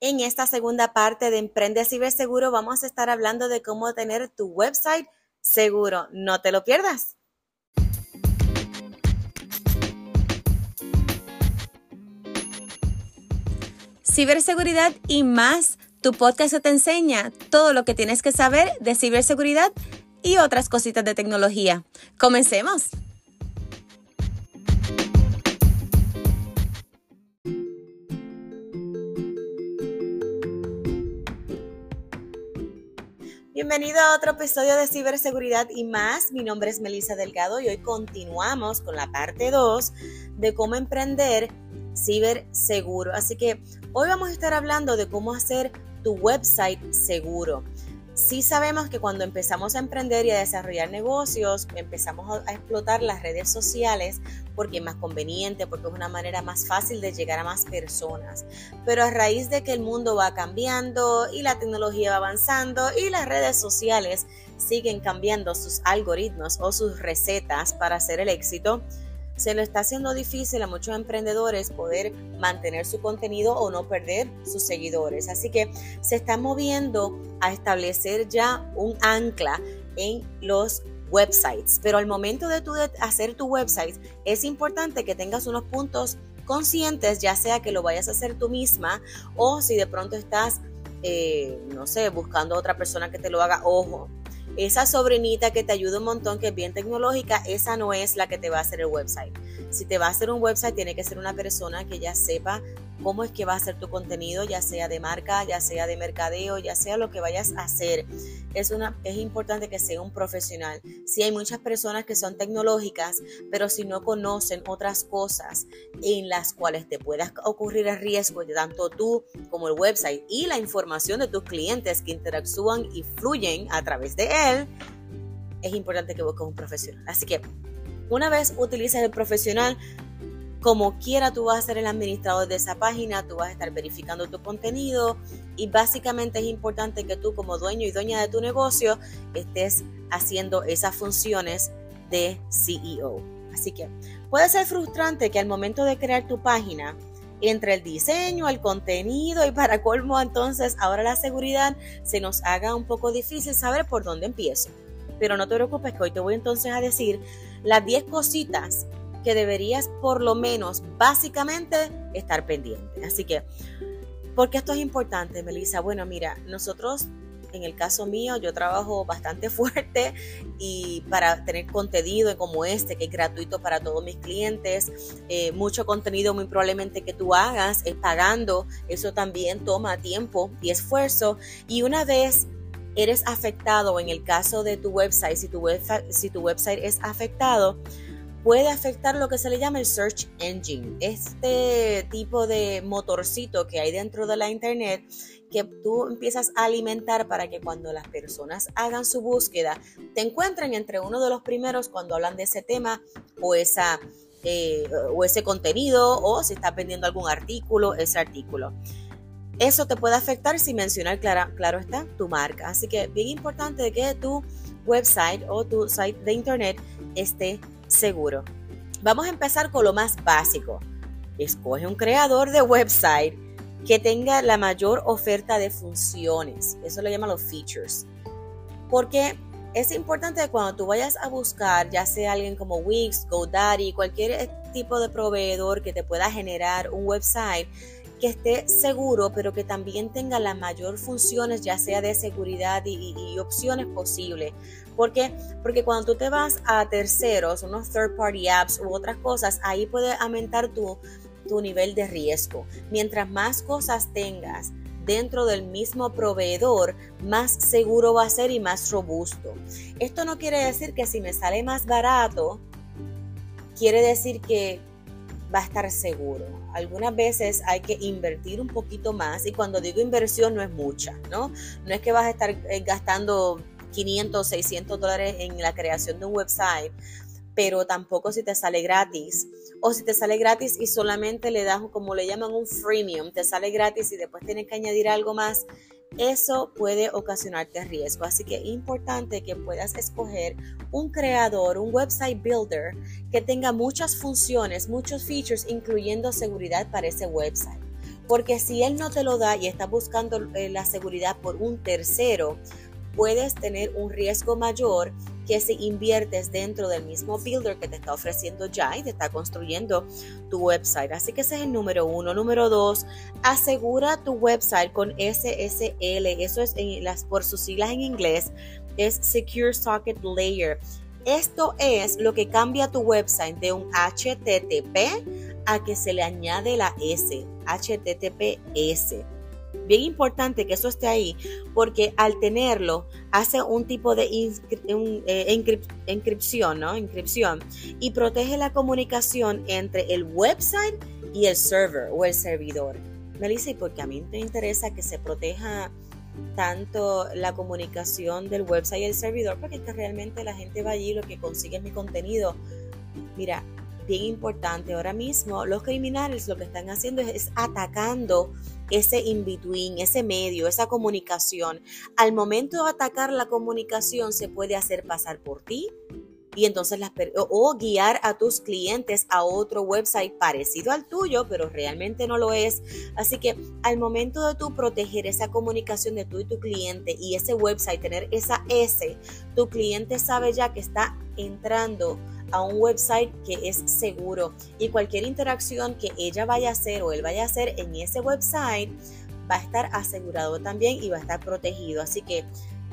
En esta segunda parte de Emprende Ciberseguro vamos a estar hablando de cómo tener tu website seguro. No te lo pierdas. Ciberseguridad y más. Tu podcast te enseña todo lo que tienes que saber de ciberseguridad y otras cositas de tecnología. Comencemos. Bienvenido a otro episodio de Ciberseguridad y más. Mi nombre es Melissa Delgado y hoy continuamos con la parte 2 de cómo emprender ciberseguro. Así que hoy vamos a estar hablando de cómo hacer tu website seguro sí sabemos que cuando empezamos a emprender y a desarrollar negocios, empezamos a explotar las redes sociales porque es más conveniente, porque es una manera más fácil de llegar a más personas. Pero a raíz de que el mundo va cambiando y la tecnología va avanzando y las redes sociales siguen cambiando sus algoritmos o sus recetas para hacer el éxito, se le está haciendo difícil a muchos emprendedores poder mantener su contenido o no perder sus seguidores. Así que se está moviendo a establecer ya un ancla en los websites. Pero al momento de, tu, hacer tu website es importante que tengas unos puntos conscientes, ya sea que lo vayas a hacer tú misma o si de pronto estás, eh, no sé, buscando a otra persona que te lo haga, ojo, esa sobrinita que te ayuda un montón, que es bien tecnológica, esa no es la que te va a hacer el website. Si te va a hacer un website, tiene que ser una persona que ya sepa cómo es que va a ser tu contenido, ya sea de marca, ya sea de mercadeo, ya sea lo que vayas a hacer. Es, una, es importante que sea un profesional. Si hay muchas personas que son tecnológicas, pero si no conocen otras cosas en las cuales te pueda ocurrir el riesgo de tanto tú como el website y la información de tus clientes que interactúan y fluyen a través de él, es importante que busques un profesional. Así que una vez utilices el profesional, como quiera tú vas a ser el administrador de esa página, tú vas a estar verificando tu contenido y básicamente es importante que tú como dueño y dueña de tu negocio estés haciendo esas funciones de CEO. Así que puede ser frustrante que al momento de crear tu página, entre el diseño, el contenido y para colmo entonces ahora la seguridad se nos haga un poco difícil saber por dónde empiezo. Pero no te preocupes que hoy te voy entonces a decir las 10 cositas que deberías por lo menos básicamente estar pendiente. Así que, ¿por qué esto es importante, Melissa? Bueno, mira, nosotros en el caso mío, yo trabajo bastante fuerte y para tener contenido como este, que es gratuito para todos mis clientes, eh, mucho contenido muy probablemente que tú hagas es pagando, eso también toma tiempo y esfuerzo. Y una vez eres afectado, en el caso de tu website, si tu, si tu website es afectado, puede afectar lo que se le llama el search engine, este tipo de motorcito que hay dentro de la internet que tú empiezas a alimentar para que cuando las personas hagan su búsqueda te encuentren entre uno de los primeros cuando hablan de ese tema o esa eh, o ese contenido o si estás vendiendo algún artículo, ese artículo. Eso te puede afectar si mencionar, claro está, tu marca. Así que bien importante que tu website o tu site de internet esté seguro. Vamos a empezar con lo más básico. Escoge un creador de website que tenga la mayor oferta de funciones. Eso lo llaman los features. Porque es importante cuando tú vayas a buscar, ya sea alguien como Wix, GoDaddy, cualquier tipo de proveedor que te pueda generar un website, que esté seguro, pero que también tenga las mayor funciones, ya sea de seguridad y, opciones posibles. ¿Por qué? Porque cuando tú te vas a terceros, unos third party apps u otras cosas, ahí puede aumentar tu, tu nivel de riesgo. Mientras más cosas tengas dentro del mismo proveedor, más seguro va a ser y más robusto. Esto no quiere decir que si me sale más barato, quiere decir que va a estar seguro. Algunas veces hay que invertir un poquito más y cuando digo inversión no es mucha, ¿no? No es que vas a estar eh, gastando 500, 600 dólares en la creación de un website, pero tampoco si te sale gratis. O si te sale gratis y solamente le das, como le llaman, un freemium, te sale gratis y después tienes que añadir algo más, eso puede ocasionarte riesgo. Así que es importante que puedas escoger un creador, un website builder que tenga muchas funciones, muchos features, incluyendo seguridad para ese website. Porque si él no te lo da y estás buscando eh, la seguridad por un tercero, puedes tener un riesgo mayor que si inviertes dentro del mismo builder que te está ofreciendo ya y te está construyendo tu website. Así que ese es el número uno. Número dos, asegura tu website con SSL. Eso es las, por sus siglas en inglés, es Secure Socket Layer. Esto es lo que cambia tu website de un HTTP a que se le añade la S, HTTPS. Bien importante que eso esté ahí, porque al tenerlo hace un tipo de eh, inscripción, ¿no? Inscripción y protege la comunicación entre el website y el server o el servidor. Melissa, y porque a mí me interesa que se proteja tanto la comunicación del website y el servidor, porque es que realmente la gente va allí, lo que consigue es mi contenido. Mira, bien importante, ahora mismo los criminales lo que están haciendo es, atacando ese in-between, ese medio, esa comunicación. Al momento de atacar la comunicación se puede hacer pasar por ti, y entonces las o guiar a tus clientes a otro website parecido al tuyo, pero realmente no lo es. Así que al momento de tú proteger esa comunicación de tú y tu cliente y ese website, tener esa S, tu cliente sabe ya que está entrando a un website que es seguro y cualquier interacción que ella vaya a hacer o él vaya a hacer en ese website va a estar asegurado también y va a estar protegido. Así que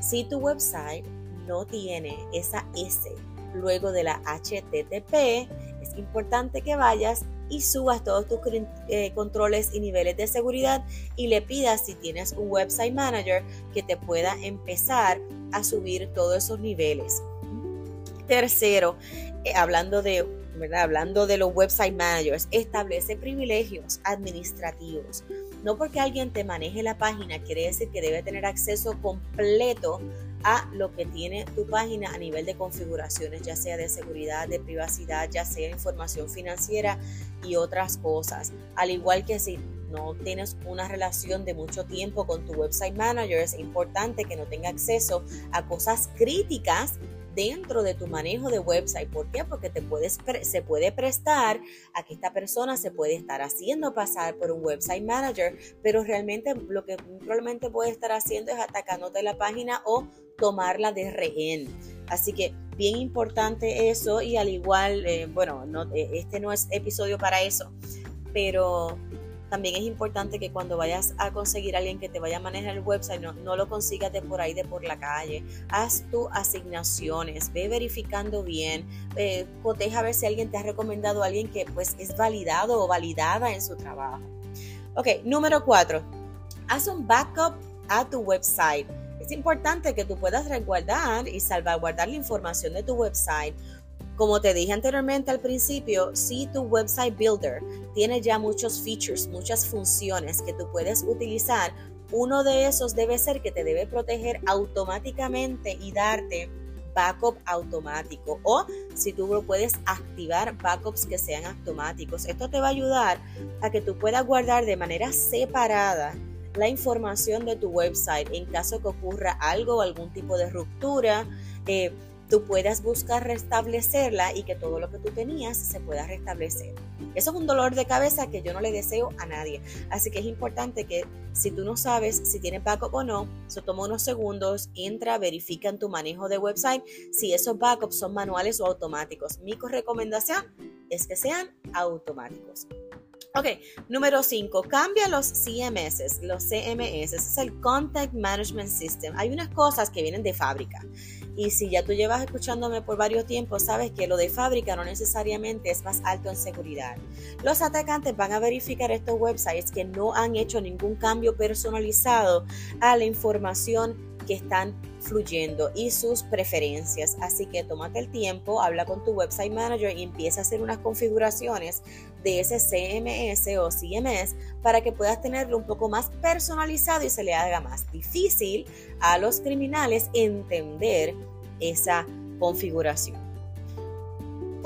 si tu website no tiene esa S luego de la HTTP, es importante que vayas y subas todos tus eh, controles y niveles de seguridad y le pidas si tienes un website manager que te pueda empezar a subir todos esos niveles. Tercero, hablando de Hablando de los website managers, establece privilegios administrativos. No porque alguien te maneje la página quiere decir que debe tener acceso completo a lo que tiene tu página a nivel de configuraciones, ya sea de seguridad, de privacidad, ya sea información financiera y otras cosas. Al igual que si no tienes una relación de mucho tiempo con tu website manager, es importante que no tenga acceso a cosas críticas dentro de tu manejo de website. ¿Por qué? Porque te puedes, se puede prestar a que esta persona se puede estar haciendo pasar por un website manager, pero realmente lo que probablemente puede estar haciendo es atacándote la página o tomarla de rehén. Así que bien importante eso y al igual, eh, bueno, no, eh, este no es episodio para eso, pero también es importante que cuando vayas a conseguir a alguien que te vaya a manejar el website, no, lo consigas de por ahí, de por la calle. Haz tus asignaciones, ve verificando bien, eh, coteja a ver si alguien te ha recomendado a alguien que pues es validado o validada en su trabajo. Ok, número cuatro, haz un backup a tu website. Es importante que tú puedas resguardar y salvaguardar la información de tu website como te dije anteriormente al principio, si tu website builder tiene ya muchos features, muchas funciones que tú puedes utilizar, uno de esos debe ser que te debe proteger automáticamente y darte backup automático o si tú puedes activar backups que sean automáticos. Esto te va a ayudar a que tú puedas guardar de manera separada la información de tu website en caso que ocurra algo algún tipo de ruptura. Eh, tú puedas buscar restablecerla y que todo lo que tú tenías se pueda restablecer. Eso es un dolor de cabeza que yo no le deseo a nadie. Así que es importante que si tú no sabes si tienes backup o no, se toma unos segundos, entra, verifica en tu manejo de website si esos backups son manuales o automáticos. Mi recomendación es que sean automáticos. Ok, número 5, cambia los CMS, los CMS, es el Contact Management System. Hay unas cosas que vienen de fábrica y si ya tú llevas escuchándome por varios tiempos, sabes que lo de fábrica no necesariamente es más alto en seguridad. Los atacantes van a verificar estos websites que no han hecho ningún cambio personalizado a la información que están fluyendo y sus preferencias. Así que tómate el tiempo, habla con tu website manager y empieza a hacer unas configuraciones de ese CMS o CMS para que puedas tenerlo un poco más personalizado y se le haga más difícil a los criminales entender esa configuración.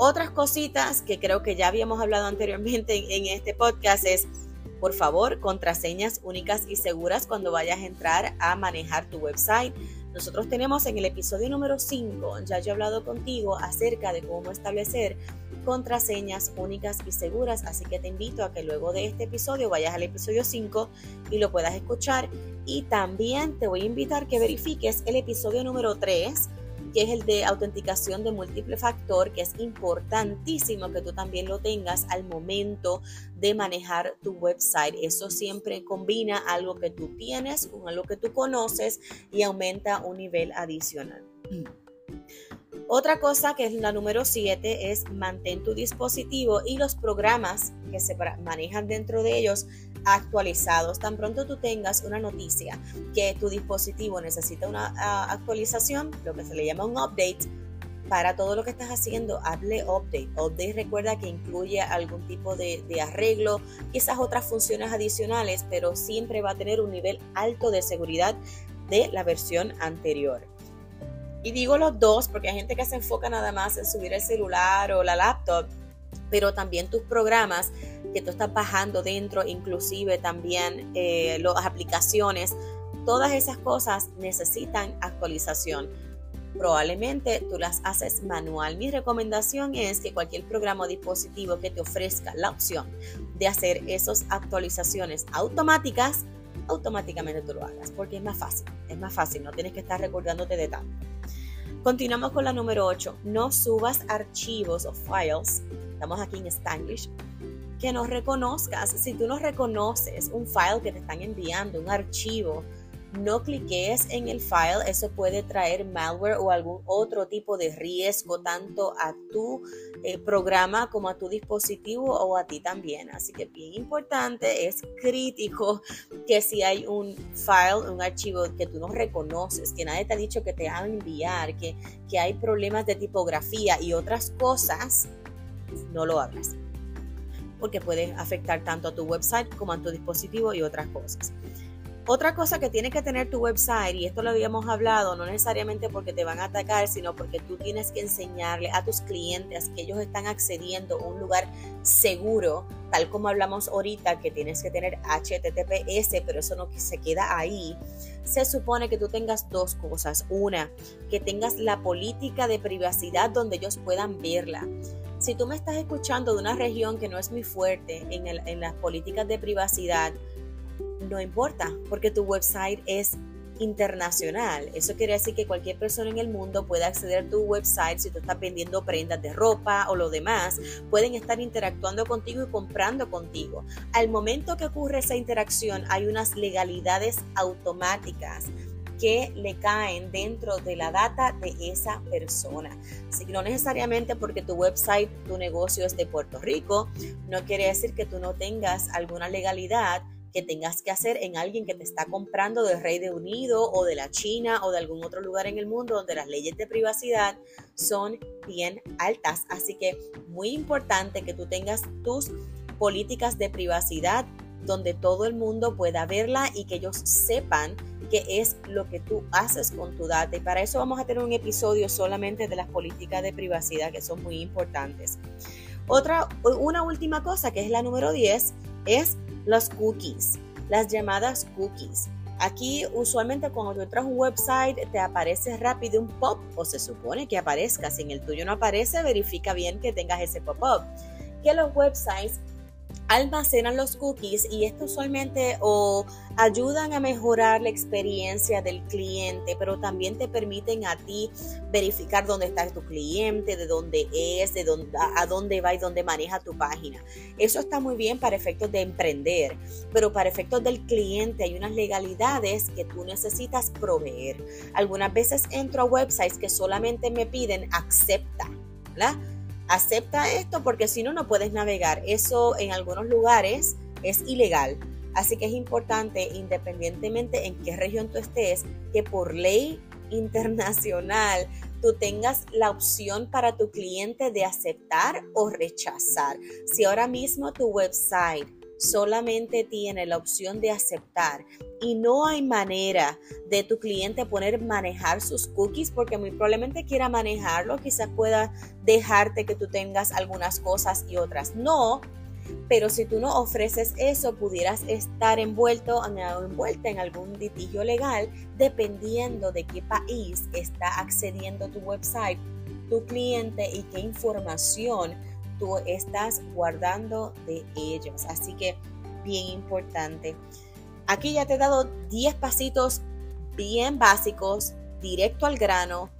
Otras cositas que creo que ya habíamos hablado anteriormente en, este podcast es por favor, contraseñas únicas y seguras cuando vayas a entrar a manejar tu website. Nosotros tenemos en el episodio número 5, ya yo he hablado contigo acerca de cómo establecer contraseñas únicas y seguras. Así que te invito a que luego de este episodio vayas al episodio 5 y lo puedas escuchar. Y también te voy a invitar que verifiques el episodio número 3 que es el de autenticación de múltiple factor, que es importantísimo que tú también lo tengas al momento de manejar tu website. Eso siempre combina algo que tú tienes con algo que tú conoces y aumenta un nivel adicional. Otra cosa que es la número 7 es mantén tu dispositivo y los programas que se manejan dentro de ellos actualizados. Tan pronto tú tengas una noticia que tu dispositivo necesita una actualización, lo que se le llama un update, para todo lo que estás haciendo, hable update. Update recuerda que incluye algún tipo de, de, arreglo, quizás otras funciones adicionales, pero siempre va a tener un nivel alto de seguridad de la versión anterior. Y digo los dos porque hay gente que se enfoca nada más en subir el celular o la laptop pero también tus programas que tú estás bajando dentro, inclusive también eh, las aplicaciones, todas esas cosas necesitan actualización. Probablemente tú las haces manual. Mi recomendación es que cualquier programa o dispositivo que te ofrezca la opción de hacer esas actualizaciones automáticas, automáticamente tú lo hagas, porque es más fácil, es más fácil, no tienes que estar recordándote de tanto. Continuamos con la número 8. No subas archivos o files estamos aquí en Spanglish, que nos reconozcas. Si tú no reconoces un file que te están enviando, un archivo, no cliques en el file, eso puede traer malware o algún otro tipo de riesgo tanto a tu eh, programa como a tu dispositivo o a ti también. Así que bien importante, es crítico que si hay un file, un archivo que tú no reconoces, que nadie te ha dicho que te van a enviar, que, que hay problemas de tipografía y otras cosas, no lo hagas, porque puede afectar tanto a tu website como a tu dispositivo y otras cosas. Otra cosa que tiene que tener tu website, y esto lo habíamos hablado, no necesariamente porque te van a atacar, sino porque tú tienes que enseñarle a tus clientes que ellos están accediendo a un lugar seguro, tal como hablamos ahorita, que tienes que tener HTTPS, pero eso no se queda ahí. Se supone que tú tengas dos cosas. Una, que tengas la política de privacidad donde ellos puedan verla si tú me estás escuchando de una región que no es muy fuerte en, las políticas de privacidad, no importa, porque tu website es internacional. Eso quiere decir que cualquier persona en el mundo puede acceder a tu website si tú estás vendiendo prendas de ropa o lo demás. Pueden estar interactuando contigo y comprando contigo. Al momento que ocurre esa interacción hay unas legalidades automáticas que le caen dentro de la data de esa persona. Así que no necesariamente porque tu website, tu negocio es de Puerto Rico, no quiere decir que tú no tengas alguna legalidad tengas que hacer en alguien que te está comprando del Reino Unido o de la China o de algún otro lugar en el mundo donde las leyes de privacidad son bien altas. Así que muy importante que tú tengas tus políticas de privacidad donde todo el mundo pueda verla y que ellos sepan qué es lo que tú haces con tu data. Y para eso vamos a tener un episodio solamente de las políticas de privacidad que son muy importantes. Otra, una última cosa que es la número 10 es los cookies, las llamadas cookies. Aquí usualmente cuando tú entras a un website te aparece rápido un pop o se supone que aparezca. Si en el tuyo no aparece, verifica bien que tengas ese pop-up. Que los websites almacenan los cookies y esto usualmente o ayudan a mejorar la experiencia del cliente, pero también te permiten a ti verificar dónde está tu cliente, de dónde es, de dónde, a dónde va y dónde maneja tu página. Eso está muy bien para efectos de emprender, pero para efectos del cliente hay unas legalidades que tú necesitas proveer. Algunas veces entro a websites que solamente me piden acepta, ¿verdad? Acepta esto porque si no, no puedes navegar. Eso en algunos lugares es ilegal. Así que es importante, independientemente en qué región tú estés, que por ley internacional tú tengas la opción para tu cliente de aceptar o rechazar. Si ahora mismo tu website solamente tiene la opción de aceptar y no hay manera de tu cliente poner manejar sus cookies porque muy probablemente quiera manejarlo, quizás pueda dejarte que tú tengas algunas cosas y otras no. Pero si tú no ofreces eso, pudieras estar envuelto envuelta en algún litigio legal dependiendo de qué país está accediendo tu website, tu cliente y qué información tú estás guardando de ellos. Así que bien importante. Aquí ya te he dado 10 pasitos bien básicos, directo al grano,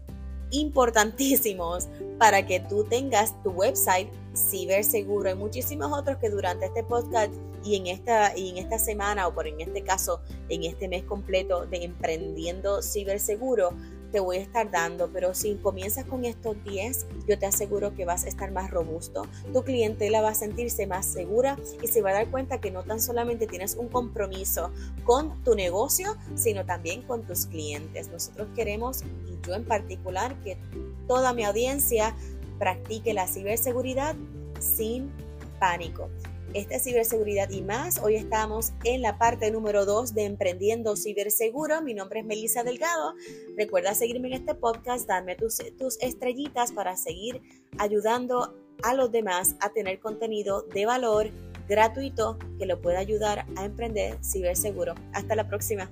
importantísimos para que tú tengas tu website ciberseguro. Hay muchísimos otros que durante este podcast y en esta, y en esta semana o por en este caso en este mes completo de emprendiendo ciberseguro te voy a estar dando, pero si comienzas con estos 10, yo te aseguro que vas a estar más robusto. Tu clientela va a sentirse más segura y se va a dar cuenta que no tan solamente tienes un compromiso con tu negocio, sino también con tus clientes. Nosotros queremos, y yo en particular, que toda mi audiencia practique la ciberseguridad sin pánico. Esta es ciberseguridad y más. Hoy estamos en la parte número 2 de Emprendiendo Ciberseguro. Mi nombre es Melissa Delgado. Recuerda seguirme en este podcast, darme tus, tus estrellitas para seguir ayudando a los demás a tener contenido de valor gratuito que lo pueda ayudar a emprender ciberseguro. Hasta la próxima.